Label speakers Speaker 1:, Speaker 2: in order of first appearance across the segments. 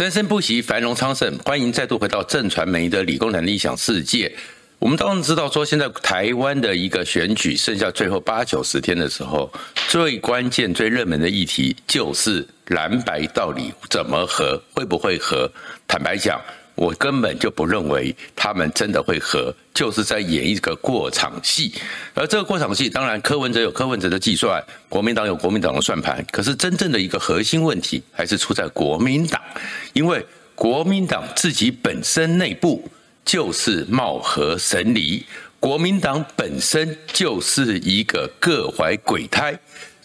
Speaker 1: 生生不息，繁荣昌盛。欢迎再度回到正传媒的理工男的理想世界。我们当然知道，说现在台湾的一个选举剩下最后八九十天的时候，最关键、最热门的议题就是蓝白到底怎么合，会不会合？坦白讲。我根本就不认为他们真的会合，就是在演一个过场戏。而这个过场戏，当然柯文哲有柯文哲的计算，国民党有国民党的算盘。可是真正的一个核心问题，还是出在国民党，因为国民党自己本身内部就是貌合神离，国民党本身就是一个各怀鬼胎。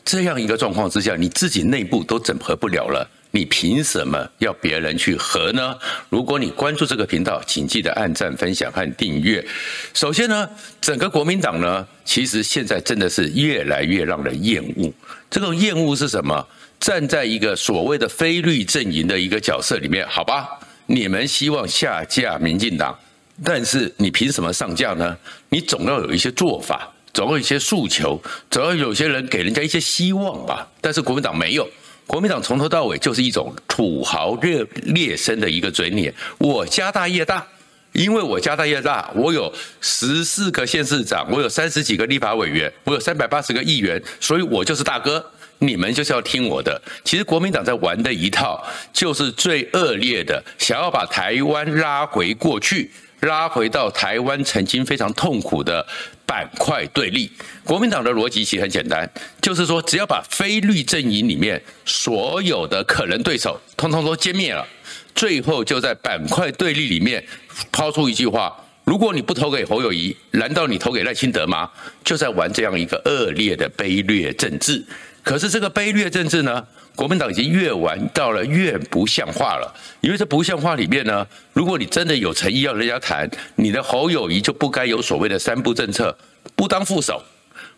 Speaker 1: 这样一个状况之下，你自己内部都整合不了了。你凭什么要别人去合呢？如果你关注这个频道，请记得按赞、分享和订阅。首先呢，整个国民党呢，其实现在真的是越来越让人厌恶。这种厌恶是什么？站在一个所谓的非绿阵营的一个角色里面，好吧，你们希望下架民进党，但是你凭什么上架呢？你总要有一些做法，总要有一些诉求，总要有些人给人家一些希望吧。但是国民党没有。国民党从头到尾就是一种土豪劣劣绅的一个嘴脸。我家大业大，因为我家大业大，我有十四个县市长，我有三十几个立法委员，我有三百八十个议员，所以我就是大哥，你们就是要听我的。其实国民党在玩的一套，就是最恶劣的，想要把台湾拉回过去。拉回到台湾曾经非常痛苦的板块对立，国民党的逻辑其实很简单，就是说只要把非绿阵营里面所有的可能对手通通都歼灭了，最后就在板块对立里面抛出一句话：如果你不投给侯友谊，难道你投给赖清德吗？就在玩这样一个恶劣的卑劣政治。可是这个卑劣政治呢，国民党已经越玩到了越不像话了。因为这不像话里面呢，如果你真的有诚意要人家谈，你的侯友谊就不该有所谓的三不政策：不当副手，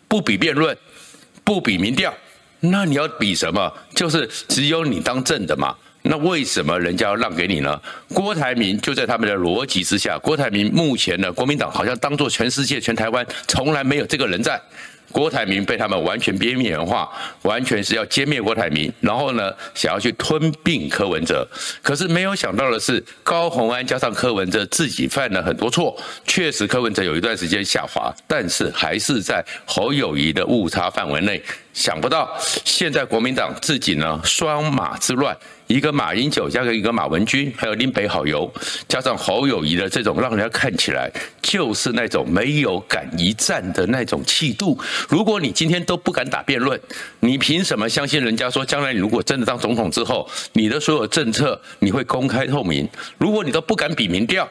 Speaker 1: 不比辩论，不比民调。那你要比什么？就是只有你当正的嘛。那为什么人家要让给你呢？郭台铭就在他们的逻辑之下，郭台铭目前呢，国民党好像当做全世界、全台湾从来没有这个人在。郭台铭被他们完全边缘化，完全是要歼灭郭台铭，然后呢，想要去吞并柯文哲。可是没有想到的是，高虹安加上柯文哲自己犯了很多错，确实柯文哲有一段时间下滑，但是还是在侯友谊的误差范围内。想不到现在国民党自己呢，双马之乱。一个马英九加上一个马文君，还有林北好友，加上侯友谊的这种，让人家看起来就是那种没有敢一战的那种气度。如果你今天都不敢打辩论，你凭什么相信人家说将来你如果真的当总统之后，你的所有政策你会公开透明？如果你都不敢比民调，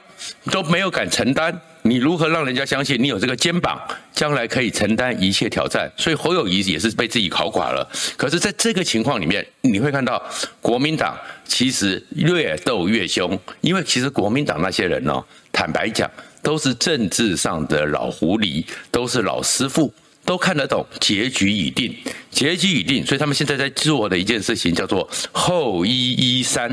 Speaker 1: 都没有敢承担。你如何让人家相信你有这个肩膀，将来可以承担一切挑战？所以侯友谊也是被自己搞垮了。可是，在这个情况里面，你会看到国民党其实越斗越凶，因为其实国民党那些人呢，坦白讲，都是政治上的老狐狸，都是老师傅。都看得懂，结局已定，结局已定，所以他们现在在做的一件事情叫做后一一三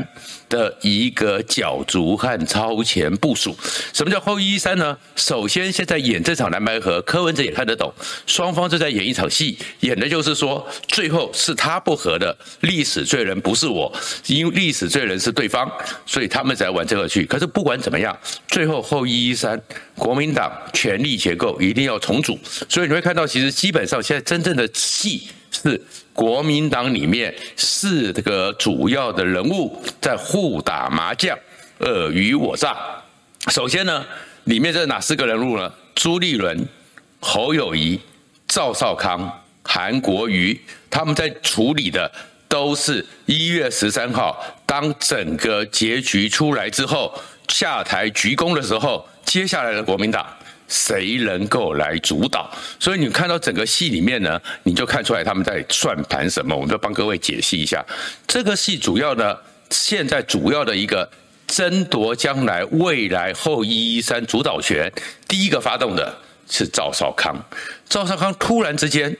Speaker 1: 的一个角逐和超前部署。什么叫后一一三呢？首先，现在演这场蓝白河，柯文哲也看得懂，双方就在演一场戏，演的就是说，最后是他不合的，历史罪人不是我，因为历史罪人是对方，所以他们才玩这个剧。可是不管怎么样，最后后一一三，国民党权力结构一定要重组，所以你会看到其实。基本上，现在真正的戏是国民党里面四个主要的人物在互打麻将，尔虞我诈。首先呢，里面这哪四个人物呢？朱立伦、侯友谊、赵少康、韩国瑜，他们在处理的都是一月十三号，当整个结局出来之后，下台鞠躬的时候，接下来的国民党。谁能够来主导？所以你看到整个戏里面呢，你就看出来他们在算盘什么。我们就帮各位解析一下，这个戏主要呢，现在主要的一个争夺将来未来后一一三主导权，第一个发动的是赵少康。赵少康突然之间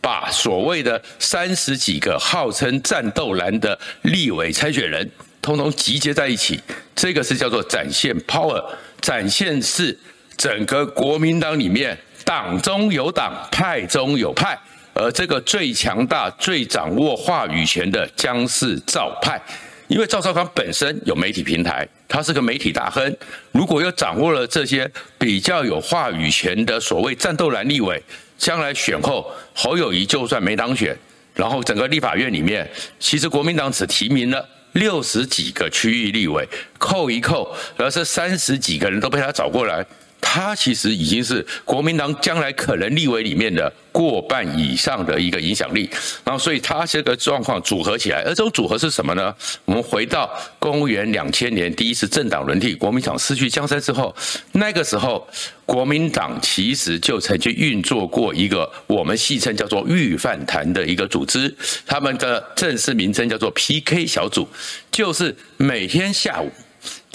Speaker 1: 把所谓的三十几个号称战斗蓝的立委参选人，通通集结在一起，这个是叫做展现 power，展现是。整个国民党里面，党中有党，派中有派，而这个最强大、最掌握话语权的将是赵派。因为赵少康本身有媒体平台，他是个媒体大亨。如果又掌握了这些比较有话语权的所谓战斗蓝立委，将来选后侯友谊就算没当选，然后整个立法院里面，其实国民党只提名了六十几个区域立委，扣一扣，而是三十几个人都被他找过来。他其实已经是国民党将来可能立委里面的过半以上的一个影响力，然后所以他这个状况组合起来，而这种组合是什么呢？我们回到公元两千年第一次政党轮替，国民党失去江山之后，那个时候国民党其实就曾经运作过一个我们戏称叫做“御饭坛”的一个组织，他们的正式名称叫做 PK 小组，就是每天下午。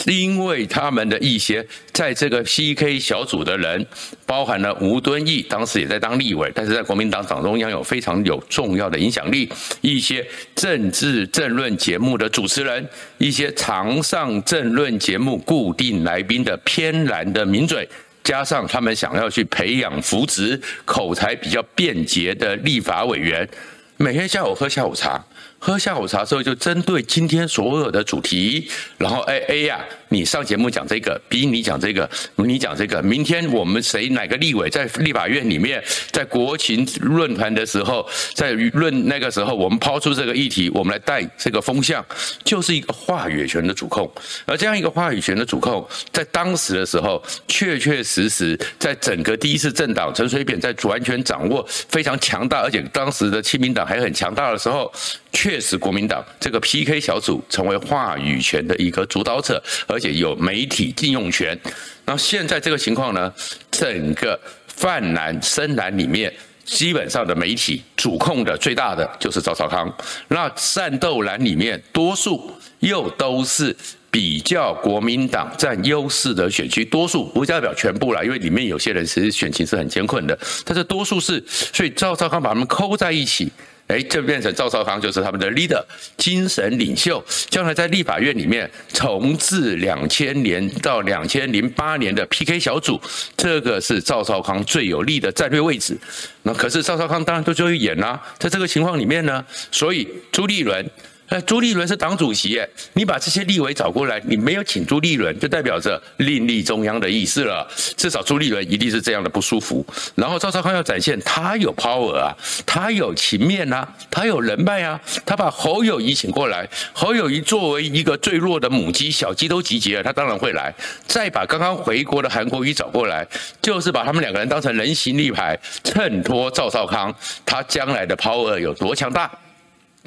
Speaker 1: 因为他们的一些在这个 PK 小组的人，包含了吴敦义，当时也在当立委，但是在国民党党中央有非常有重要的影响力。一些政治政论节目的主持人，一些常上政论节目固定来宾的偏蓝的名嘴，加上他们想要去培养扶植口才比较便捷的立法委员，每天下午喝下午茶。喝下午茶之后，就针对今天所有的主题，然后 A A 呀，你上节目讲这个比你讲这个，你讲这个。明天我们谁哪个立委在立法院里面，在国情论坛的时候，在论那个时候，我们抛出这个议题，我们来带这个风向，就是一个话语权的主控。而这样一个话语权的主控，在当时的时候，确确实实在整个第一次政党陈水扁在完全掌握非常强大，而且当时的亲民党还很强大的时候。确实，国民党这个 PK 小组成为话语权的一个主导者，而且有媒体禁用权。那现在这个情况呢，整个泛蓝深蓝里面，基本上的媒体主控的最大的就是赵少康。那战斗蓝里面，多数又都是比较国民党占优势的选区，多数不代表全部啦，因为里面有些人其实选情是很艰困的，但是多数是，所以赵少康把他们扣在一起。哎，这变成赵少康就是他们的 leader，精神领袖，将来在立法院里面重置两千年到两千零八年的 PK 小组，这个是赵少康最有利的战略位置。那可是赵少康当然都就会演啦，在这个情况里面呢，所以朱立伦。哎，朱立伦是党主席，你把这些立委找过来，你没有请朱立伦，就代表着另立中央的意思了。至少朱立伦一定是这样的不舒服。然后赵少康要展现他有 power 啊，他有情面啊，他有人脉啊，他把侯友宜请过来，侯友宜作为一个最弱的母鸡，小鸡都集结了，他当然会来。再把刚刚回国的韩国瑜找过来，就是把他们两个人当成人形立牌，衬托赵少康他将来的 power 有多强大。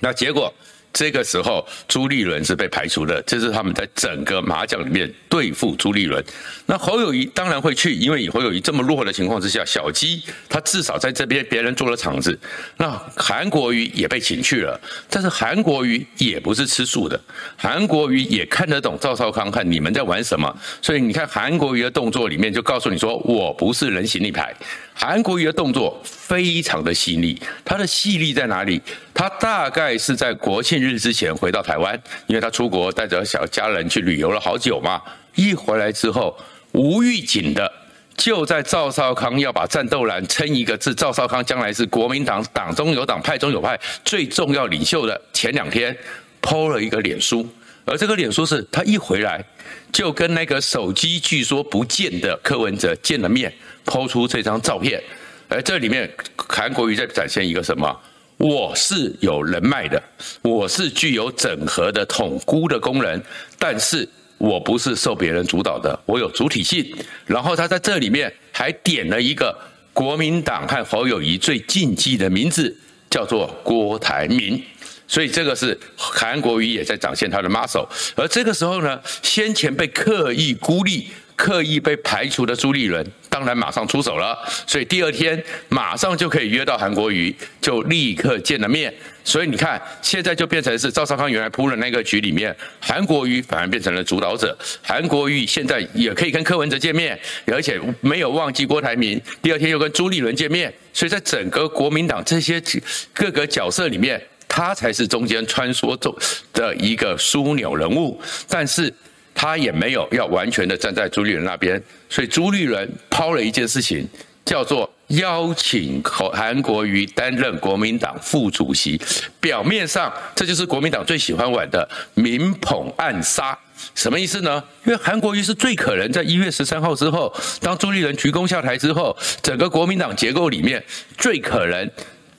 Speaker 1: 那结果。这个时候，朱立伦是被排除的，这是他们在整个麻将里面对付朱立伦。那侯友宜当然会去，因为侯友宜这么弱的情况之下，小鸡他至少在这边别人做了场子。那韩国瑜也被请去了，但是韩国瑜也不是吃素的，韩国瑜也看得懂赵少康看你们在玩什么，所以你看韩国瑜的动作里面就告诉你说，我不是人形立牌。韩国瑜的动作非常的细腻，他的细腻在哪里？他大概是在国庆日之前回到台湾，因为他出国带着小家人去旅游了好久嘛。一回来之后，无预警的就在赵少康要把战斗蓝称一个字，赵少康将来是国民党党中有党、派中有派最重要领袖的前两天，PO 了一个脸书，而这个脸书是他一回来就跟那个手机据说不见的柯文哲见了面。抛出这张照片，而这里面韩国瑜在展现一个什么？我是有人脉的，我是具有整合的统孤的功能，但是我不是受别人主导的，我有主体性。然后他在这里面还点了一个国民党和侯友谊最禁忌的名字，叫做郭台铭。所以这个是韩国瑜也在展现他的 muscle。而这个时候呢，先前被刻意孤立。刻意被排除的朱立伦，当然马上出手了，所以第二天马上就可以约到韩国瑜，就立刻见了面。所以你看，现在就变成是赵少康原来铺的那个局里面，韩国瑜反而变成了主导者。韩国瑜现在也可以跟柯文哲见面，而且没有忘记郭台铭。第二天又跟朱立伦见面，所以在整个国民党这些各个角色里面，他才是中间穿梭中的一个枢纽人物。但是。他也没有要完全的站在朱立伦那边，所以朱立伦抛了一件事情，叫做邀请韩国瑜担任国民党副主席。表面上，这就是国民党最喜欢玩的明捧暗杀。什么意思呢？因为韩国瑜是最可能在一月十三号之后，当朱立伦鞠躬下台之后，整个国民党结构里面最可能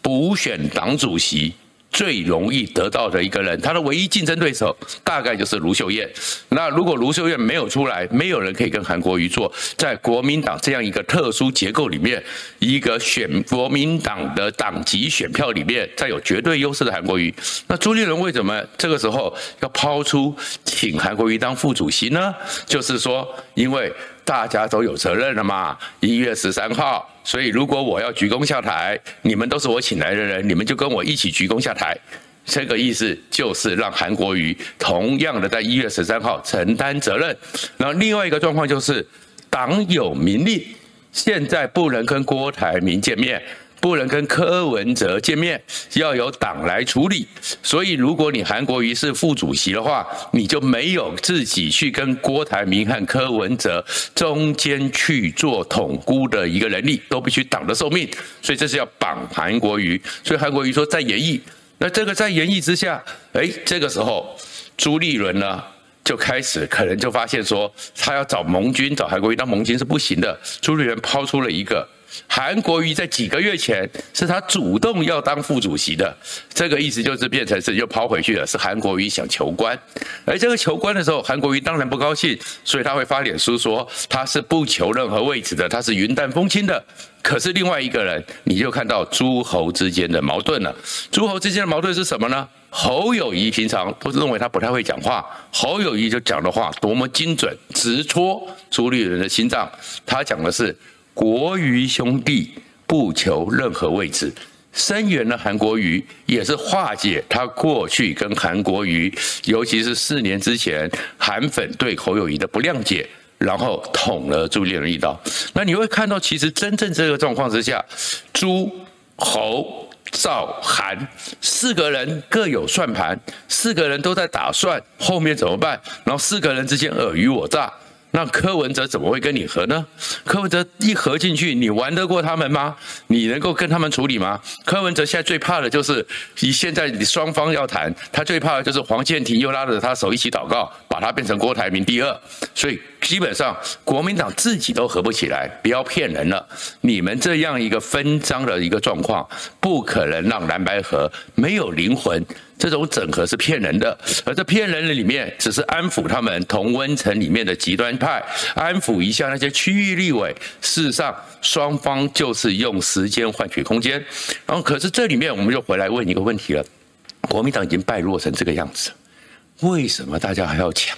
Speaker 1: 补选党主席。最容易得到的一个人，他的唯一竞争对手大概就是卢秀燕。那如果卢秀燕没有出来，没有人可以跟韩国瑜做，在国民党这样一个特殊结构里面，一个选国民党的党籍选票里面，再有绝对优势的韩国瑜，那朱立伦为什么这个时候要抛出请韩国瑜当副主席呢？就是说，因为。大家都有责任了嘛？一月十三号，所以如果我要鞠躬下台，你们都是我请来的人，你们就跟我一起鞠躬下台。这个意思就是让韩国瑜同样的在一月十三号承担责任。然后另外一个状况就是，党有明令，现在不能跟郭台铭见面。不能跟柯文哲见面，要由党来处理。所以，如果你韩国瑜是副主席的话，你就没有自己去跟郭台铭和柯文哲中间去做统孤的一个能力，都必须党的受命。所以，这是要绑韩国瑜。所以，韩国瑜说在演绎。那这个在演绎之下，哎，这个时候朱立伦呢就开始可能就发现说，他要找盟军，找韩国瑜当盟军是不行的。朱立伦抛出了一个。韩国瑜在几个月前是他主动要当副主席的，这个意思就是变成是又抛回去了，是韩国瑜想求官，而这个求官的时候，韩国瑜当然不高兴，所以他会发脸书说他是不求任何位置的，他是云淡风轻的。可是另外一个人，你就看到诸侯之间的矛盾了。诸侯之间的矛盾是什么呢？侯友谊平常都是认为他不太会讲话，侯友谊就讲的话多么精准，直戳朱立伦的心脏。他讲的是。国瑜兄弟不求任何位置，声援了韩国瑜，也是化解他过去跟韩国瑜，尤其是四年之前韩粉对侯友宜的不谅解，然后捅了朱立伦一刀。那你会看到，其实真正这个状况之下，朱、侯、赵、韩四个人各有算盘，四个人都在打算后面怎么办，然后四个人之间尔虞我诈。那柯文哲怎么会跟你合呢？柯文哲一合进去，你玩得过他们吗？你能够跟他们处理吗？柯文哲现在最怕的就是，以现在双方要谈，他最怕的就是黄健庭又拉着他手一起祷告，把他变成郭台铭第二。所以基本上国民党自己都合不起来，不要骗人了。你们这样一个分赃的一个状况，不可能让蓝白合没有灵魂。这种整合是骗人的，而这骗人的里面只是安抚他们同温层里面的极端派，安抚一下那些区域立委。事实上，双方就是用时间换取空间。然后，可是这里面我们就回来问一个问题了：国民党已经败落成这个样子，为什么大家还要抢？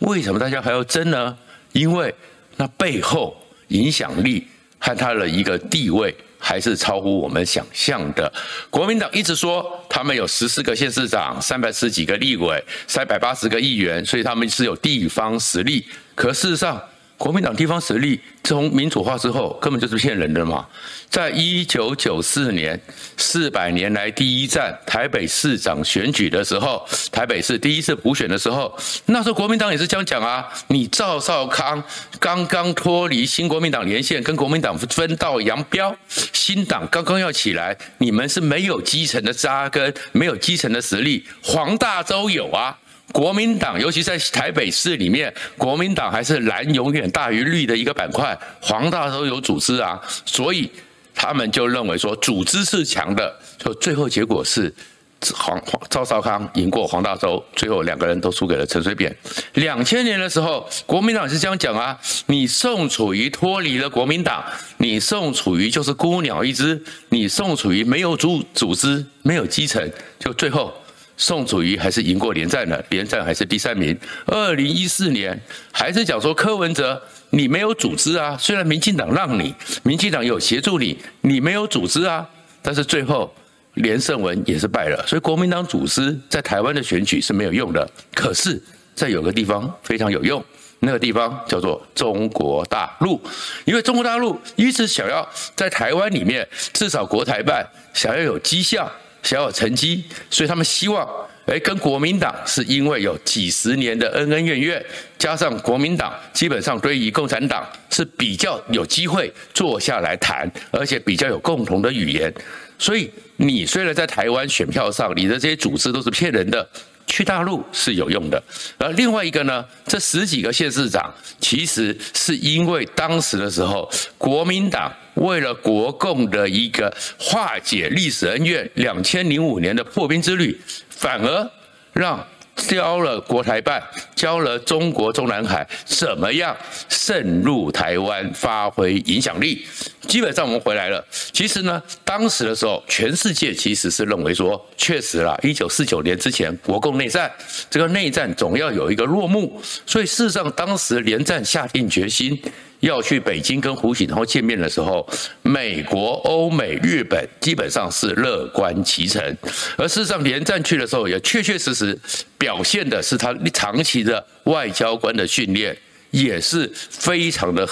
Speaker 1: 为什么大家还要争呢？因为那背后影响力和他的一个地位。还是超乎我们想象的。国民党一直说他们有十四个县市长、三百十几个立委、三百八十个议员，所以他们是有地方实力。可事实上，国民党地方实力从民主化之后根本就是骗人的嘛！在一九九四年四百年来第一战台北市长选举的时候，台北市第一次补选的时候，那时候国民党也是这样讲啊！你赵少康刚刚脱离新国民党连线，跟国民党分道扬镳，新党刚刚要起来，你们是没有基层的扎根，没有基层的实力，黄大洲有啊！国民党，尤其在台北市里面，国民党还是蓝永远大于绿的一个板块。黄大洲有组织啊，所以他们就认为说组织是强的。就最后结果是黄黄赵少康赢过黄大洲，最后两个人都输给了陈水扁。两千年的时候，国民党是这样讲啊：你宋楚瑜脱离了国民党，你宋楚瑜就是孤鸟一只，你宋楚瑜没有组组织，没有基层，就最后。宋楚瑜还是赢过连战的，连战还是第三名。二零一四年还是讲说柯文哲，你没有组织啊，虽然民进党让你，民进党有协助你，你没有组织啊，但是最后连胜文也是败了。所以国民党组织在台湾的选举是没有用的。可是，在有个地方非常有用，那个地方叫做中国大陆，因为中国大陆一直想要在台湾里面至少国台办想要有绩效。小有成绩，所以他们希望，哎，跟国民党是因为有几十年的恩恩怨怨，加上国民党基本上对于共产党是比较有机会坐下来谈，而且比较有共同的语言，所以你虽然在台湾选票上，你的这些组织都是骗人的。去大陆是有用的，而另外一个呢，这十几个县市长其实是因为当时的时候，国民党为了国共的一个化解历史恩怨，两千零五年的破冰之旅，反而让。交了国台办，交了中国中南海，怎么样渗入台湾，发挥影响力？基本上我们回来了。其实呢，当时的时候，全世界其实是认为说，确实啦，一九四九年之前，国共内战，这个内战总要有一个落幕。所以事实上，当时连战下定决心。要去北京跟胡锦涛见面的时候，美国、欧美、日本基本上是乐观其成，而事实上连战去的时候，也确确实实表现的是他长期的外交官的训练也是非常的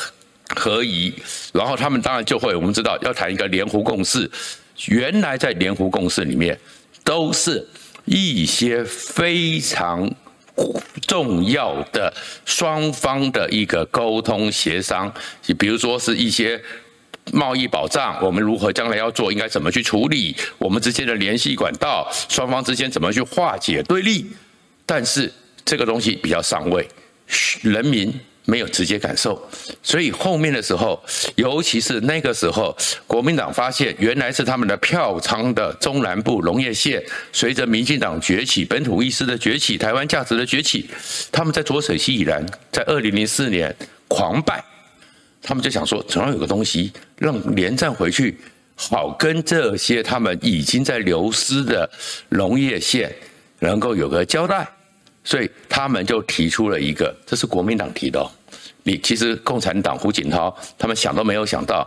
Speaker 1: 合宜。然后他们当然就会，我们知道要谈一个联胡共识，原来在联胡共识里面都是一些非常。重要的双方的一个沟通协商，你比如说是一些贸易保障，我们如何将来要做，应该怎么去处理，我们之间的联系管道，双方之间怎么去化解对立，但是这个东西比较上位，人民。没有直接感受，所以后面的时候，尤其是那个时候，国民党发现原来是他们的票仓的中南部农业县，随着民进党崛起、本土意识的崛起、台湾价值的崛起，他们在浊水溪以南，在二零零四年狂败，他们就想说，总要有个东西让连战回去，好跟这些他们已经在流失的农业县能够有个交代，所以他们就提出了一个，这是国民党提的。你其实共产党胡锦涛他们想都没有想到，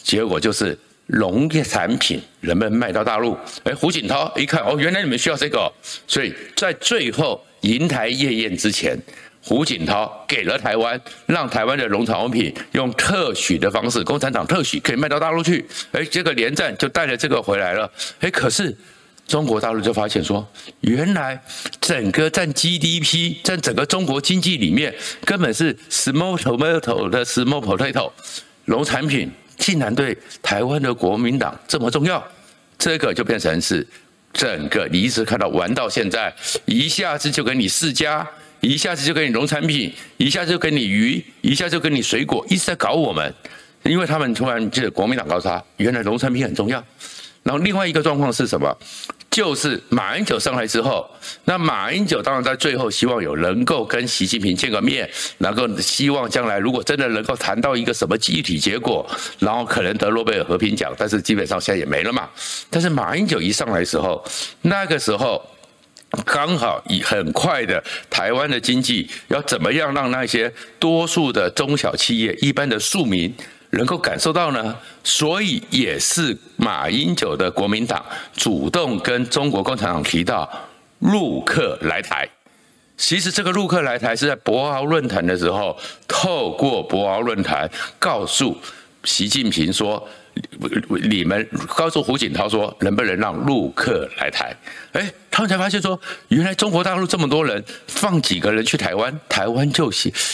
Speaker 1: 结果就是农业产品能不能卖到大陆？哎，胡锦涛一看哦，原来你们需要这个，所以在最后银台夜宴之前，胡锦涛给了台湾，让台湾的农产品用特许的方式，共产党特许可以卖到大陆去。哎，这个连战就带着这个回来了。哎，可是。中国大陆就发现说，原来整个占 GDP、占整个中国经济里面，根本是 small tomato 的 small potato，农产品竟然对台湾的国民党这么重要，这个就变成是整个你一直看到玩到现在，一下子就给你释迦，一下子就给你农产品，一下子就给你鱼，一下子就给你水果，一直在搞我们，因为他们突然就国民党告诉他，原来农产品很重要。然后另外一个状况是什么？就是马英九上来之后，那马英九当然在最后希望有能够跟习近平见个面，能够希望将来如果真的能够谈到一个什么具体结果，然后可能得诺贝尔和平奖，但是基本上现在也没了嘛。但是马英九一上来的时候，那个时候刚好以很快的台湾的经济要怎么样让那些多数的中小企业、一般的庶民。能够感受到呢，所以也是马英九的国民党主动跟中国共产党提到陆客来台。其实这个陆客来台是在博鳌论坛的时候，透过博鳌论坛告诉习近平说。你们告诉胡锦涛说，能不能让陆客来台？哎，他们才发现说，原来中国大陆这么多人，放几个人去台湾，台湾就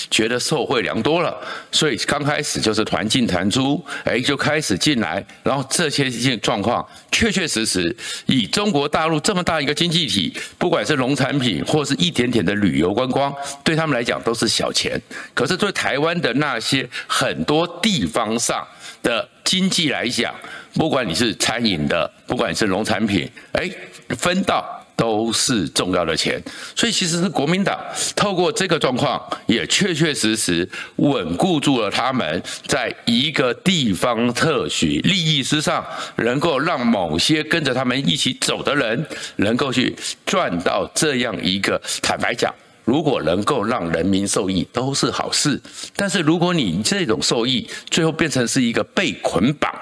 Speaker 1: 觉得受惠良多了。所以刚开始就是团进团出，哎，就开始进来，然后这些状况确确实实，以中国大陆这么大一个经济体，不管是农产品或是一点点的旅游观光，对他们来讲都是小钱。可是对台湾的那些很多地方上的。经济来讲，不管你是餐饮的，不管你是农产品，哎，分到都是重要的钱。所以其实是国民党透过这个状况，也确确实实稳固住了他们在一个地方特许利益之上，能够让某些跟着他们一起走的人，能够去赚到这样一个。坦白讲。如果能够让人民受益，都是好事。但是如果你这种受益最后变成是一个被捆绑，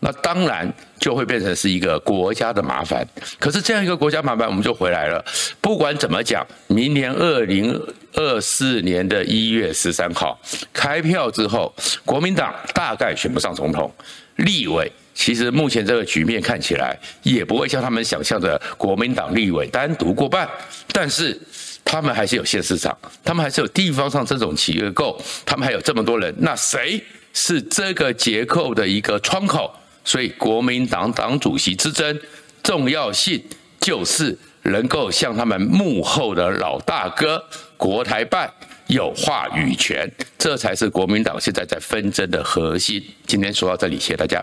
Speaker 1: 那当然就会变成是一个国家的麻烦。可是这样一个国家麻烦，我们就回来了。不管怎么讲，明年二零二四年的一月十三号开票之后，国民党大概选不上总统，立委。其实目前这个局面看起来也不会像他们想象的国民党立委单独过半，但是他们还是有县市长，他们还是有地方上这种企业构，他们还有这么多人，那谁是这个结构的一个窗口？所以国民党党主席之争重要性就是能够向他们幕后的老大哥国台办有话语权，这才是国民党现在在纷争的核心。今天说到这里，谢谢大家。